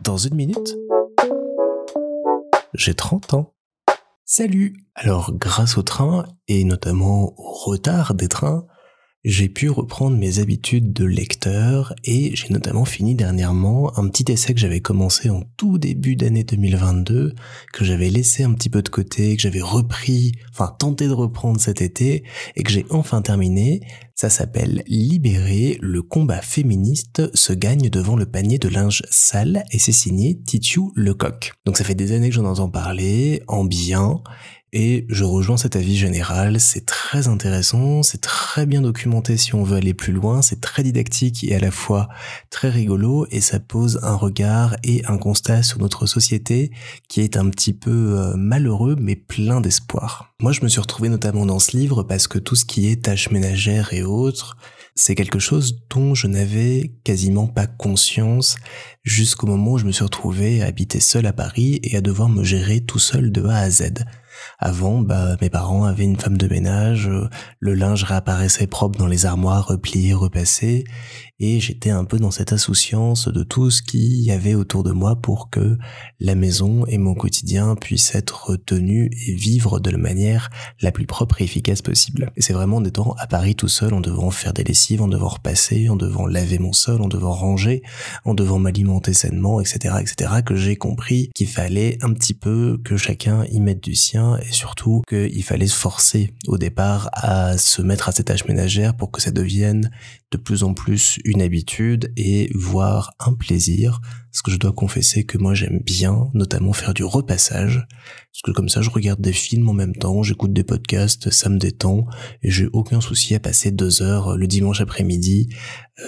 Dans une minute, j'ai 30 ans. Salut Alors grâce au train, et notamment au retard des trains, j'ai pu reprendre mes habitudes de lecteur et j'ai notamment fini dernièrement un petit essai que j'avais commencé en tout début d'année 2022, que j'avais laissé un petit peu de côté, que j'avais repris, enfin tenté de reprendre cet été et que j'ai enfin terminé. Ça s'appelle Libérer, le combat féministe se gagne devant le panier de linge sale et c'est signé Titiou Lecoq. Donc ça fait des années que j'en entends parler, en bien, et je rejoins cet avis général, c'est très intéressant, c'est très bien documenté si on veut aller plus loin, c'est très didactique et à la fois très rigolo et ça pose un regard et un constat sur notre société qui est un petit peu euh, malheureux mais plein d'espoir. Moi je me suis retrouvé notamment dans ce livre parce que tout ce qui est tâches ménagères et autres, c'est quelque chose dont je n'avais quasiment pas conscience jusqu'au moment où je me suis retrouvé à habiter seul à Paris et à devoir me gérer tout seul de A à Z. Avant, bah, mes parents avaient une femme de ménage, euh, le linge réapparaissait propre dans les armoires, replié, repassé, et j'étais un peu dans cette insouciance de tout ce qu'il y avait autour de moi pour que la maison et mon quotidien puissent être tenus et vivre de la manière la plus propre et efficace possible. Et c'est vraiment en étant à Paris tout seul, en devant faire des lessives, en devant repasser, en devant laver mon sol, en devant ranger, en devant m'alimenter sainement, etc., etc., que j'ai compris qu'il fallait un petit peu que chacun y mette du sien et surtout qu'il fallait se forcer au départ à se mettre à ces tâches ménagères pour que ça devienne de plus en plus une habitude et voire un plaisir. Parce que je dois confesser que moi j'aime bien notamment faire du repassage, parce que comme ça je regarde des films en même temps, j'écoute des podcasts, ça me détend, et j'ai aucun souci à passer deux heures le dimanche après-midi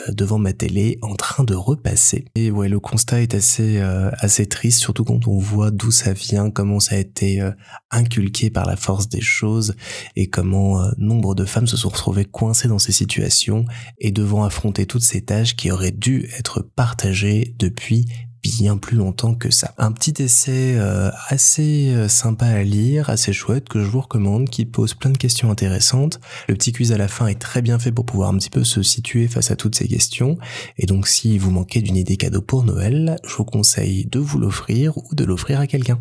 devant ma télé en train de repasser. Et ouais, le constat est assez euh, assez triste, surtout quand on voit d'où ça vient, comment ça a été euh, inculqué par la force des choses, et comment nombre de femmes se sont retrouvées coincées dans ces situations et devant affronter toutes ces tâches qui auraient dû être partagées depuis bien plus longtemps que ça. Un petit essai euh, assez euh, sympa à lire, assez chouette, que je vous recommande, qui pose plein de questions intéressantes. Le petit quiz à la fin est très bien fait pour pouvoir un petit peu se situer face à toutes ces questions. Et donc si vous manquez d'une idée cadeau pour Noël, je vous conseille de vous l'offrir ou de l'offrir à quelqu'un.